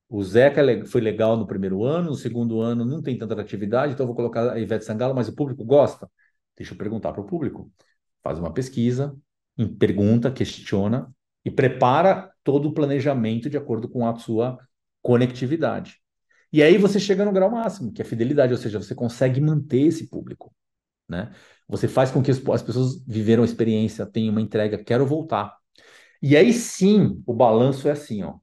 O Zeca foi legal no primeiro ano, no segundo ano não tem tanta atividade, então eu vou colocar a Ivete Sangalo, mas o público gosta? Deixa eu perguntar para o público. Faz uma pesquisa, pergunta, questiona e prepara todo o planejamento de acordo com a sua conectividade. E aí você chega no grau máximo, que é a fidelidade, ou seja, você consegue manter esse público, né? Você faz com que as pessoas viveram a experiência, tenham uma entrega, quero voltar. E aí sim, o balanço é assim, ó,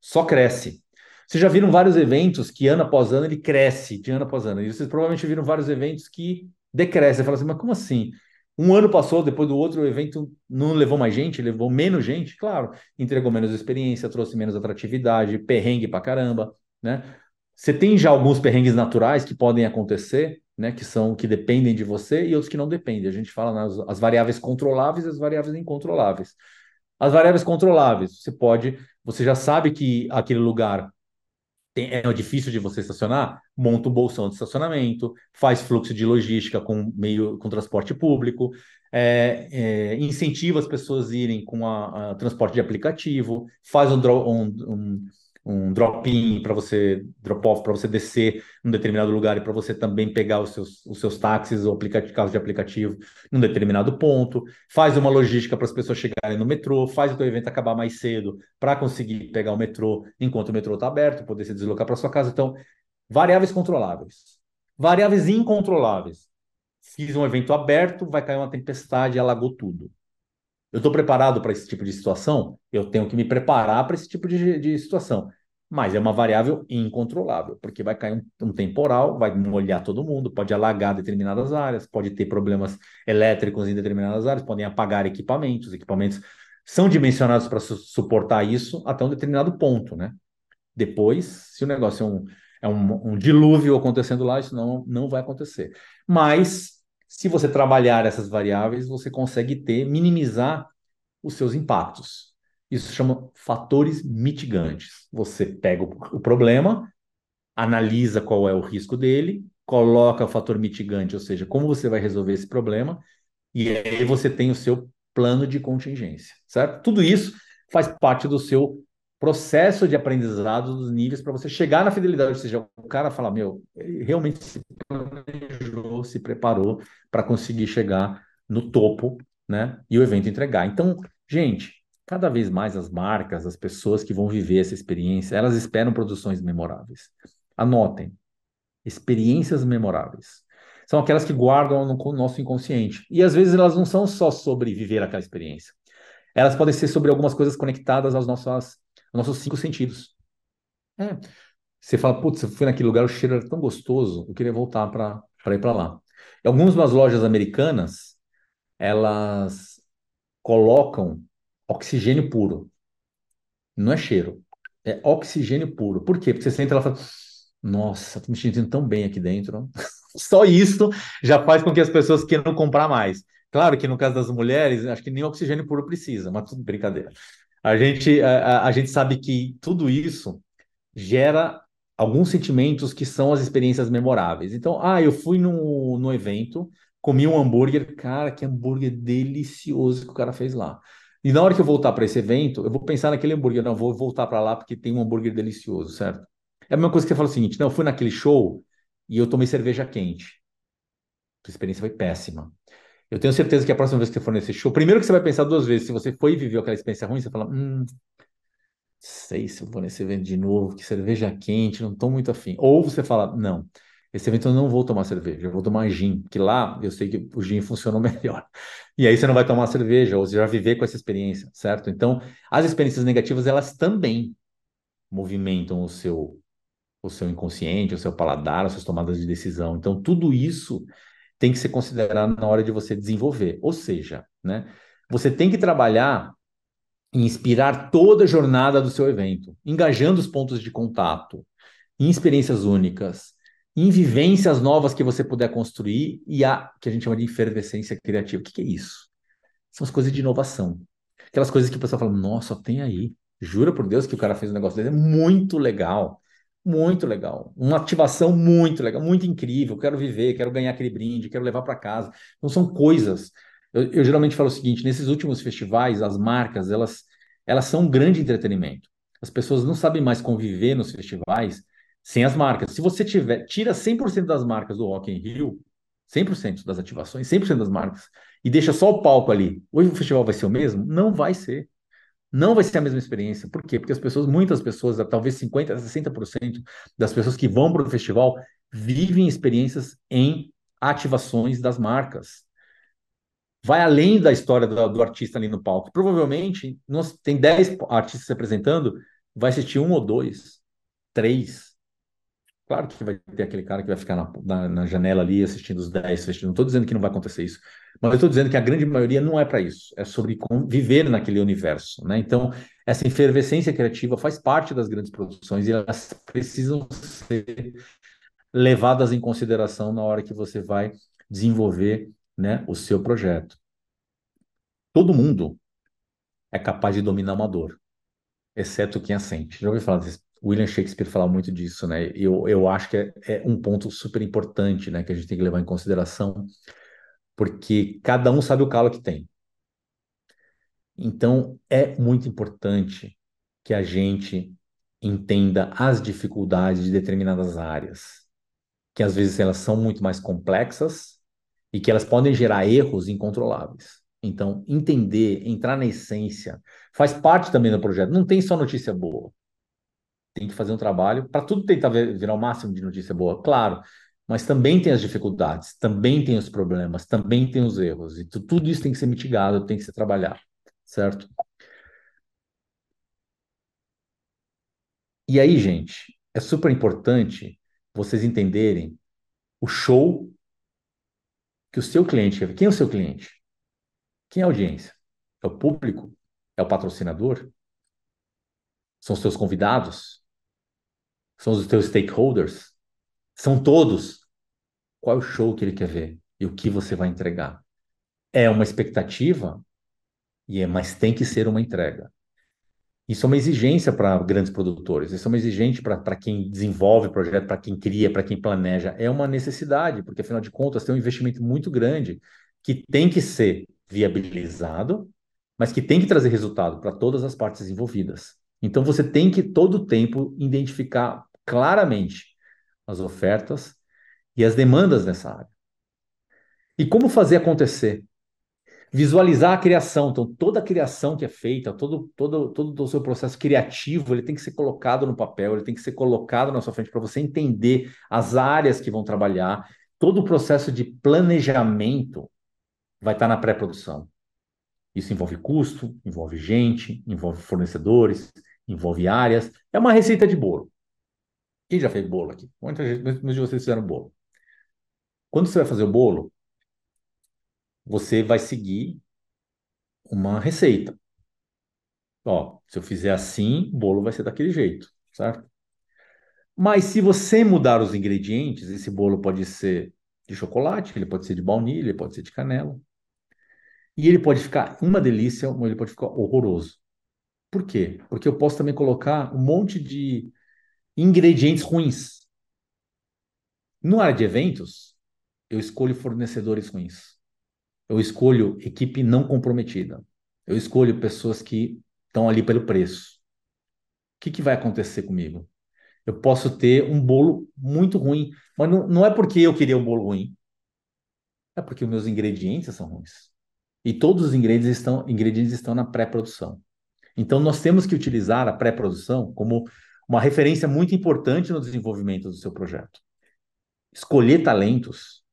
só cresce. Vocês já viram vários eventos que ano após ano ele cresce, de ano após ano. E vocês provavelmente viram vários eventos que decrescem. Você fala assim, mas como assim? Um ano passou, depois do outro, o evento não levou mais gente, levou menos gente, claro, entregou menos experiência, trouxe menos atratividade, perrengue pra caramba, né? Você tem já alguns perrengues naturais que podem acontecer, né, que são que dependem de você e outros que não dependem. A gente fala nas as variáveis controláveis e as variáveis incontroláveis. As variáveis controláveis, você pode, você já sabe que aquele lugar tem, é difícil de você estacionar, monta um bolsão de estacionamento, faz fluxo de logística com meio com transporte público, é, é, incentiva as pessoas a irem com a, a transporte de aplicativo, faz um, um, um um drop-in para você, drop-off para você descer num determinado lugar e para você também pegar os seus, os seus táxis ou carros de aplicativo num determinado ponto, faz uma logística para as pessoas chegarem no metrô, faz o teu evento acabar mais cedo para conseguir pegar o metrô enquanto o metrô está aberto, poder se deslocar para sua casa. Então, variáveis controláveis. Variáveis incontroláveis. Fiz um evento aberto, vai cair uma tempestade e alagou tudo. Eu estou preparado para esse tipo de situação? Eu tenho que me preparar para esse tipo de, de situação. Mas é uma variável incontrolável, porque vai cair um, um, temporal, vai molhar todo mundo, pode alagar determinadas áreas, pode ter problemas elétricos em determinadas áreas, podem apagar equipamentos. Equipamentos são dimensionados para su suportar isso até um determinado ponto, né? Depois, se o negócio é um, é um, um dilúvio acontecendo lá, isso não, não vai acontecer. Mas, se você trabalhar essas variáveis, você consegue ter, minimizar os seus impactos. Isso chama fatores mitigantes. Você pega o, problema, analisa qual é o risco dele, coloca o fator mitigante, ou seja, como você vai resolver esse problema, e aí você tem o seu plano de contingência, certo? Tudo isso faz parte do seu processo de aprendizado dos níveis para você chegar na fidelidade, ou seja, o cara fala, meu, ele realmente se planejou, se preparou para conseguir chegar no topo, né? E o evento entregar. Então, gente, cada vez mais as marcas, as pessoas que vão viver essa experiência, elas esperam produções memoráveis. Anotem, experiências memoráveis. São aquelas que guardam no nosso inconsciente. E às vezes elas não são só sobre viver aquela experiência. Elas podem ser sobre algumas coisas conectadas aos nossos nossos cinco sentidos. É. Você fala, putz, eu fui naquele lugar, o cheiro era tão gostoso, eu queria voltar para ir para lá. E algumas das lojas americanas, elas colocam oxigênio puro. Não é cheiro, é oxigênio puro. Por quê? Porque você senta lá e fala, nossa, tô me sentindo tão bem aqui dentro. Só isso já faz com que as pessoas queiram comprar mais. Claro que no caso das mulheres, acho que nem oxigênio puro precisa, mas tudo brincadeira. A gente, a, a gente sabe que tudo isso gera alguns sentimentos que são as experiências memoráveis. Então, ah, eu fui no, no evento, comi um hambúrguer, cara, que hambúrguer delicioso que o cara fez lá. E na hora que eu voltar para esse evento, eu vou pensar naquele hambúrguer, não, vou voltar para lá porque tem um hambúrguer delicioso, certo? É a mesma coisa que você fala o seguinte, não, eu fui naquele show e eu tomei cerveja quente. A experiência foi péssima. Eu tenho certeza que a próxima vez que você for nesse show, primeiro que você vai pensar duas vezes, se você foi e viveu aquela experiência ruim, você fala, hum, sei se eu vou nesse evento de novo, que cerveja quente, não estou muito afim. Ou você fala, não, esse evento eu não vou tomar cerveja, eu vou tomar gin, que lá eu sei que o gin funcionou melhor. E aí você não vai tomar cerveja, ou você já viver com essa experiência, certo? Então, as experiências negativas, elas também movimentam o seu o seu inconsciente, o seu paladar, as suas tomadas de decisão. Então, tudo isso tem que ser considerado na hora de você desenvolver. Ou seja, né, você tem que trabalhar em inspirar toda a jornada do seu evento, engajando os pontos de contato, em experiências únicas, em vivências novas que você puder construir e a que a gente chama de efervescência criativa. O que, que é isso? São as coisas de inovação. Aquelas coisas que o pessoal fala, nossa, tem aí. Jura por Deus que o cara fez um negócio dele. É muito legal. Muito legal. Uma ativação muito legal, muito incrível. Quero viver, quero ganhar aquele brinde, quero levar para casa. Então são coisas. Eu, eu, geralmente falo o seguinte: nesses últimos festivais, as marcas elas, elas são um grande entretenimento. As pessoas não sabem mais conviver nos festivais sem as marcas. Se você tiver, tira 100% das marcas do Rock in Rio, 100% das ativações, 100% das marcas, e deixa só o palco ali. Hoje o festival vai ser o mesmo? Não vai ser não vai ser a mesma experiência. Por quê? Porque as pessoas, muitas pessoas, talvez 50%, 60% das pessoas que vão para o festival vivem experiências em ativações das marcas. Vai além da história do, do artista ali no palco. Provavelmente, nós, tem 10 artistas se apresentando, vai assistir um ou dois, três. Claro que vai ter aquele cara que vai ficar na, na, na janela ali assistindo os 10 Não estou dizendo que não vai acontecer isso. Mas eu estou dizendo que a grande maioria não é para isso, é sobre viver naquele universo. Né? Então, essa efervescência criativa faz parte das grandes produções e elas precisam ser levadas em consideração na hora que você vai desenvolver né, o seu projeto. Todo mundo é capaz de dominar uma dor, exceto quem a sente. Já ouvi falar disso. William Shakespeare fala muito disso, né? Eu, eu acho que é, é um ponto super importante, né, que a gente tem que levar em consideração porque cada um sabe o calo que tem. Então, é muito importante que a gente entenda as dificuldades de determinadas áreas, que às vezes elas são muito mais complexas e que elas podem gerar erros incontroláveis. Então, entender, entrar na essência, faz parte também do projeto. Não tem só notícia boa. Tem que fazer um trabalho para tudo tentar virar o máximo de notícia boa. Claro, mas também tem as dificuldades, também tem os problemas, também tem os erros. E tudo isso tem que ser mitigado, tem que ser trabalhado, certo? E aí, gente, é super importante vocês entenderem o show que o seu cliente quer ver. Quem é o seu cliente? Quem é a audiência? É o público? É o patrocinador? São os teus convidados? São os teus stakeholders? São todos? Qual é o show que ele quer ver? E o que você vai entregar? É uma expectativa, e é, mas tem que ser uma entrega. Isso é uma exigência para grandes produtores, isso é uma exigência para quem desenvolve projeto, para quem cria, para quem planeja. É uma necessidade, porque afinal de contas tem um investimento muito grande que tem que ser viabilizado, mas que tem que trazer resultado para todas as partes envolvidas. Então você tem que todo o tempo identificar claramente as ofertas e as demandas nessa área. E como fazer acontecer? Visualizar a criação. Então, toda a criação que é feita, todo, todo, todo o seu processo criativo, ele tem que ser colocado no papel, ele tem que ser colocado na sua frente para você entender as áreas que vão trabalhar. Todo o processo de planejamento vai estar na pré-produção. Isso envolve custo, envolve gente, envolve fornecedores, envolve áreas. É uma receita de bolo. Quem já fez bolo aqui? Muita gente, muitos de vocês fizeram bolo. Quando você vai fazer o bolo, você vai seguir uma receita. Ó, se eu fizer assim, o bolo vai ser daquele jeito, certo? Mas se você mudar os ingredientes, esse bolo pode ser de chocolate, ele pode ser de baunilha, ele pode ser de canela. E ele pode ficar uma delícia, ou ele pode ficar horroroso. Por quê? Porque eu posso também colocar um monte de ingredientes ruins. No área de eventos, eu escolho fornecedores ruins. Eu escolho equipe não comprometida. Eu escolho pessoas que estão ali pelo preço. O que, que vai acontecer comigo? Eu posso ter um bolo muito ruim, mas não, não é porque eu queria um bolo ruim. É porque os meus ingredientes são ruins. E todos os ingredientes estão, ingredientes estão na pré-produção. Então, nós temos que utilizar a pré-produção como uma referência muito importante no desenvolvimento do seu projeto. Escolher talentos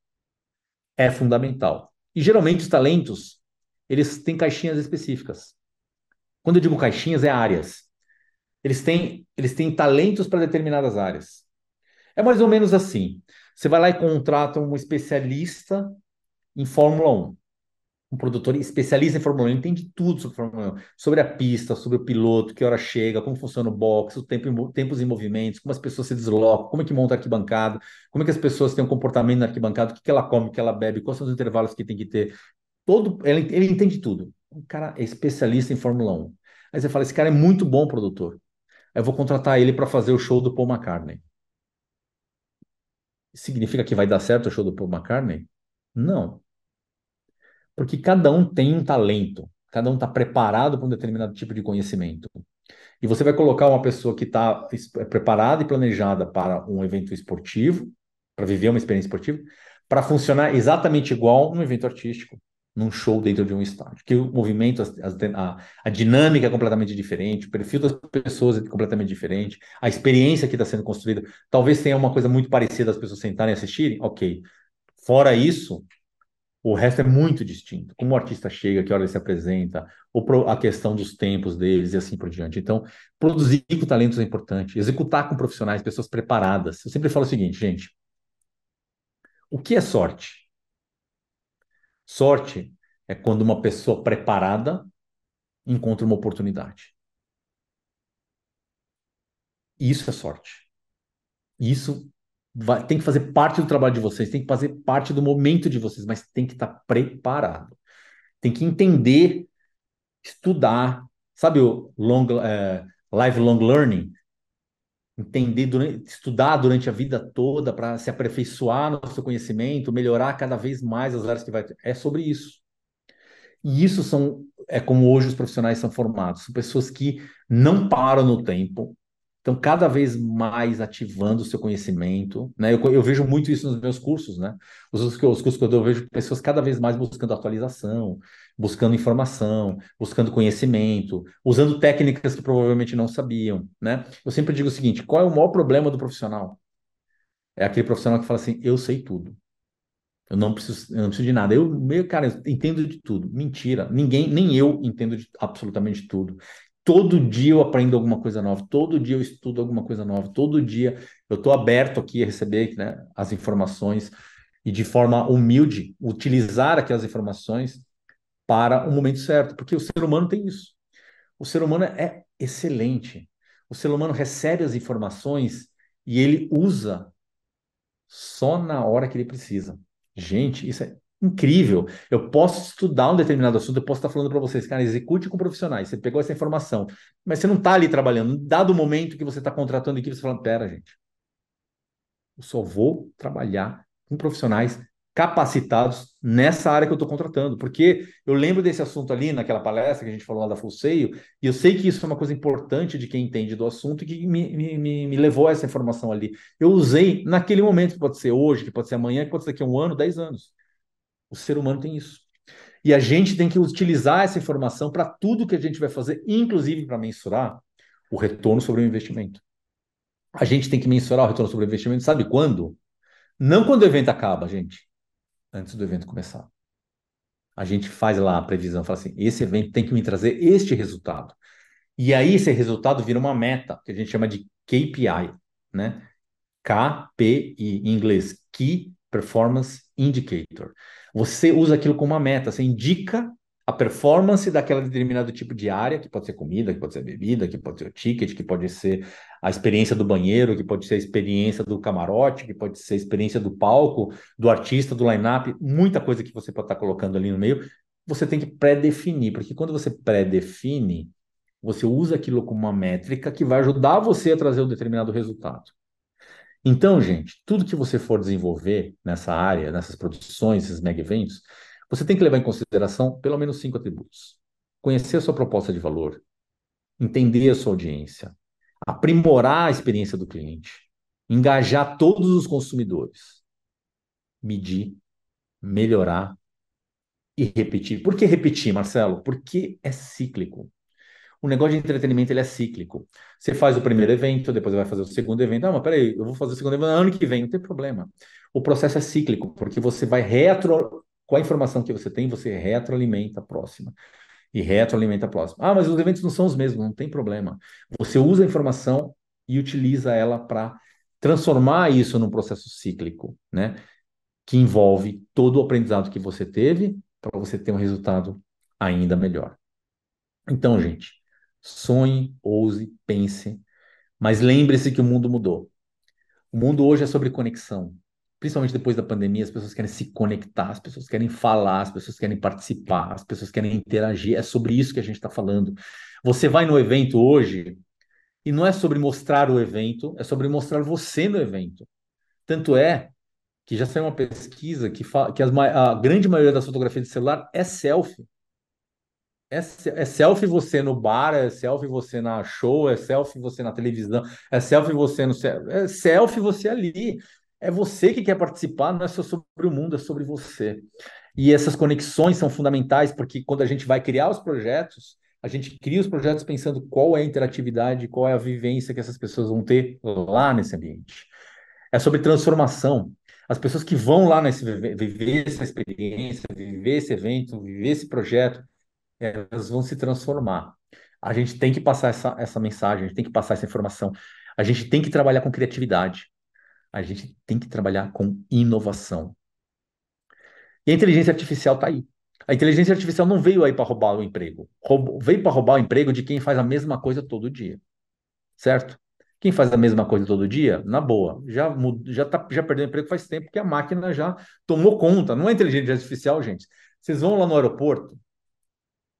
é fundamental. E geralmente os talentos, eles têm caixinhas específicas. Quando eu digo caixinhas, é áreas. Eles têm, eles têm talentos para determinadas áreas. É mais ou menos assim. Você vai lá e contrata um especialista em Fórmula 1 um produtor especialista em Fórmula 1, entende tudo sobre Fórmula 1, sobre a pista, sobre o piloto, que hora chega, como funciona o box, o tempo, tempos e movimentos, como as pessoas se deslocam, como é que monta arquibancada, como é que as pessoas têm um comportamento na arquibancada, o que, que ela come, o que ela bebe, quais são os intervalos que tem que ter. Todo, ele, ele entende tudo. O cara é especialista em Fórmula 1. Aí você fala, esse cara é muito bom produtor. Aí eu vou contratar ele para fazer o show do Paul McCartney. Significa que vai dar certo o show do Paul McCartney? Não porque cada um tem um talento, cada um está preparado para um determinado tipo de conhecimento. E você vai colocar uma pessoa que está é, preparada e planejada para um evento esportivo, para viver uma experiência esportiva, para funcionar exatamente igual num evento artístico, num show dentro de um estádio. Que o movimento, a, a dinâmica é completamente diferente, o perfil das pessoas é completamente diferente, a experiência que está sendo construída, talvez tenha uma coisa muito parecida as pessoas sentarem e assistirem, ok. Fora isso, o resto é muito distinto. Como o artista chega, que hora ele se apresenta, ou a questão dos tempos deles e assim por diante. Então, produzir com talentos é importante. Executar com profissionais, pessoas preparadas. Eu sempre falo o seguinte, gente. O que é sorte? Sorte é quando uma pessoa preparada encontra uma oportunidade. Isso é sorte. Isso vai, tem que fazer parte do trabalho de vocês, tem que fazer parte do momento de vocês, mas tem que estar tá preparado. Tem que entender, estudar, sabe o long, é, lifelong learning? Entender, durante, estudar durante a vida toda para se aperfeiçoar no seu conhecimento, melhorar cada vez mais as áreas que vai. É sobre isso. E isso são é como hoje os profissionais são formados, são pessoas que não param no tempo, então, cada vez mais ativando o seu conhecimento, né? Eu, eu vejo muito isso nos meus cursos, né? Os, os cursos que eu dou, vejo pessoas cada vez mais buscando atualização, buscando informação, buscando conhecimento, usando técnicas que provavelmente não sabiam, né? Eu sempre digo o seguinte: qual é o maior problema do profissional? É aquele profissional que fala assim: eu sei tudo. Eu não preciso, eu não preciso de nada. Eu, meu, cara, eu entendo de tudo. Mentira. Ninguém, nem eu entendo de absolutamente tudo. Todo dia eu aprendo alguma coisa nova, todo dia eu estudo alguma coisa nova, todo dia eu estou aberto aqui a receber né, as informações e de forma humilde utilizar aquelas informações para o momento certo, porque o ser humano tem isso. O ser humano é excelente. O ser humano recebe as informações e ele usa só na hora que ele precisa. Gente, isso é incrível. Eu posso estudar um determinado assunto, eu posso estar falando para vocês, cara, execute com profissionais. Você pegou essa informação, mas você não está ali trabalhando. Dado o momento que você está contratando equipe, você fala, pera, gente, eu só vou trabalhar com profissionais capacitados nessa área que eu estou contratando, porque eu lembro desse assunto ali naquela palestra que a gente falou lá da Full Sail, e eu sei que isso é uma coisa importante de quem entende do assunto e que me, me, me levou a essa informação ali. Eu usei naquele momento, que pode ser hoje, que pode ser amanhã, que pode ser daqui a um ano, dez anos. O ser humano tem isso. E a gente tem que utilizar essa informação para tudo que a gente vai fazer, inclusive para mensurar o retorno sobre o investimento. A gente tem que mensurar o retorno sobre o investimento, sabe quando? Não quando o evento acaba, gente antes do evento começar. A gente faz lá a previsão, fala assim: esse evento tem que me trazer este resultado. E aí esse resultado vira uma meta, que a gente chama de KPI, né? KPI em inglês, Key Performance Indicator. Você usa aquilo como uma meta, você indica a performance daquela determinado tipo de área, que pode ser comida, que pode ser bebida, que pode ser o ticket, que pode ser a experiência do banheiro, que pode ser a experiência do camarote, que pode ser a experiência do palco, do artista, do line-up, muita coisa que você pode estar colocando ali no meio, você tem que pré-definir, porque quando você pré-define, você usa aquilo como uma métrica que vai ajudar você a trazer um determinado resultado. Então, gente, tudo que você for desenvolver nessa área, nessas produções, esses mega eventos, você tem que levar em consideração pelo menos cinco atributos: conhecer a sua proposta de valor, entender a sua audiência, aprimorar a experiência do cliente, engajar todos os consumidores, medir, melhorar e repetir. Por que repetir, Marcelo? Porque é cíclico. O negócio de entretenimento ele é cíclico. Você faz o primeiro evento, depois vai fazer o segundo evento. Ah, mas peraí, eu vou fazer o segundo evento ano que vem, não tem problema. O processo é cíclico, porque você vai retro, com a informação que você tem, você retroalimenta a próxima. E retroalimenta a próxima. Ah, mas os eventos não são os mesmos, não tem problema. Você usa a informação e utiliza ela para transformar isso num processo cíclico, né? Que envolve todo o aprendizado que você teve para você ter um resultado ainda melhor. Então, gente, sonhe, ouse, pense, mas lembre-se que o mundo mudou. O mundo hoje é sobre conexão principalmente depois da pandemia, as pessoas querem se conectar, as pessoas querem falar, as pessoas querem participar, as pessoas querem interagir. É sobre isso que a gente está falando. Você vai no evento hoje e não é sobre mostrar o evento, é sobre mostrar você no evento. Tanto é que já saiu uma pesquisa que fala que as, a grande maioria das fotografias de celular é selfie. É, é selfie você no bar, é selfie você na show, é selfie você na televisão, é selfie você no é selfie você ali. É você que quer participar, não é só sobre o mundo, é sobre você. E essas conexões são fundamentais, porque quando a gente vai criar os projetos, a gente cria os projetos pensando qual é a interatividade, qual é a vivência que essas pessoas vão ter lá nesse ambiente. É sobre transformação. As pessoas que vão lá nesse viver essa experiência, viver esse evento, viver esse projeto, elas vão se transformar. A gente tem que passar essa, essa mensagem, a gente tem que passar essa informação. A gente tem que trabalhar com criatividade a gente tem que trabalhar com inovação. E a inteligência artificial está aí. A inteligência artificial não veio aí para roubar o emprego. Veio para roubar o emprego de quem faz a mesma coisa todo dia. Certo? Quem faz a mesma coisa todo dia, na boa, já, já, tá, já perdeu emprego faz tempo que a máquina já tomou conta. Não é inteligência artificial, gente. Vocês vão lá no aeroporto,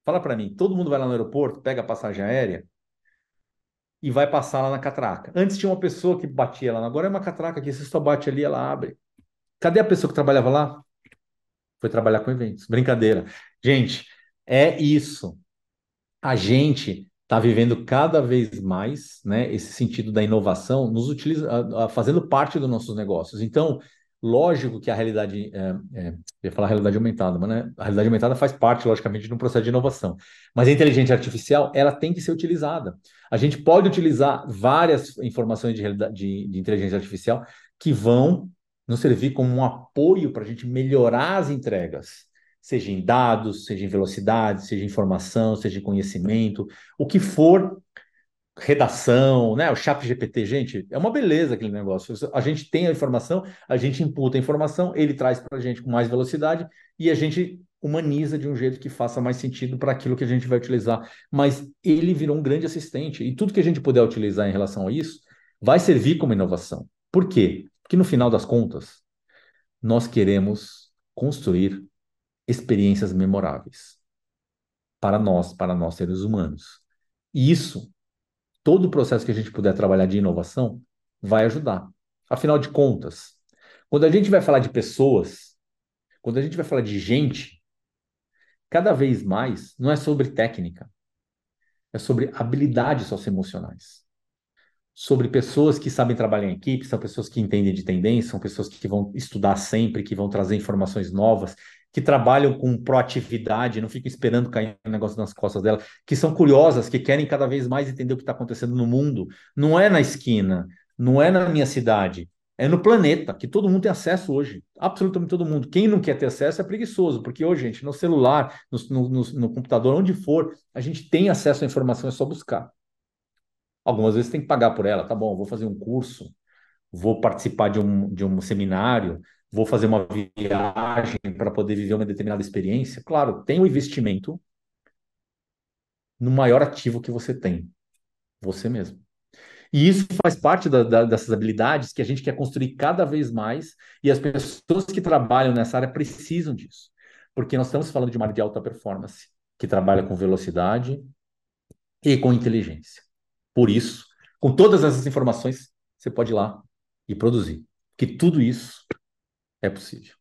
fala para mim, todo mundo vai lá no aeroporto, pega a passagem aérea, e vai passar lá na catraca. Antes tinha uma pessoa que batia lá, agora é uma catraca que você só bate ali, ela abre. Cadê a pessoa que trabalhava lá? Foi trabalhar com eventos. Brincadeira. Gente, é isso. A gente está vivendo cada vez mais, né, esse sentido da inovação, nos utiliza, fazendo parte dos nossos negócios. Então, Lógico que a realidade, é, é, eu ia falar realidade aumentada, mas né, a realidade aumentada faz parte, logicamente, de um processo de inovação. Mas a inteligência artificial, ela tem que ser utilizada. A gente pode utilizar várias informações de, de, de inteligência artificial que vão nos servir como um apoio para a gente melhorar as entregas, seja em dados, seja em velocidade, seja em informação, seja em conhecimento, o que for redação, né? O chat GPT, gente, é uma beleza aquele negócio. A gente tem a informação, a gente imputa a informação, ele traz para a gente com mais velocidade e a gente humaniza de um jeito que faça mais sentido para aquilo que a gente vai utilizar. Mas ele virou um grande assistente e tudo que a gente puder utilizar em relação a isso vai servir como inovação. Por quê? Porque no final das contas, nós queremos construir experiências memoráveis para nós, para nós seres humanos. E isso todo o processo que a gente puder trabalhar de inovação vai ajudar. Afinal de contas, quando a gente vai falar de pessoas, quando a gente vai falar de gente, cada vez mais não é sobre técnica, é sobre habilidades socioemocionais. Sobre pessoas que sabem trabalhar em equipe, são pessoas que entendem de tendência, são pessoas que vão estudar sempre, que vão trazer informações novas, que trabalham com proatividade, não ficam esperando cair um negócio nas costas dela, que são curiosas, que querem cada vez mais entender o que está acontecendo no mundo. Não é na esquina, não é na minha cidade, é no planeta, que todo mundo tem acesso hoje. Absolutamente todo mundo. Quem não quer ter acesso é preguiçoso, porque hoje, gente, no celular, no, no, no computador, onde for, a gente tem acesso à informação, é só buscar. Algumas vezes tem que pagar por ela, tá bom, vou fazer um curso, vou participar de um, de um seminário, vou fazer uma viagem para poder viver uma determinada experiência, claro, tem o investimento no maior ativo que você tem, você mesmo. E isso faz parte da, da, dessas habilidades que a gente quer construir cada vez mais, e as pessoas que trabalham nessa área precisam disso. Porque nós estamos falando de uma área de alta performance, que trabalha com velocidade e com inteligência. Por isso, com todas essas informações, você pode ir lá e produzir. Que tudo isso é possível.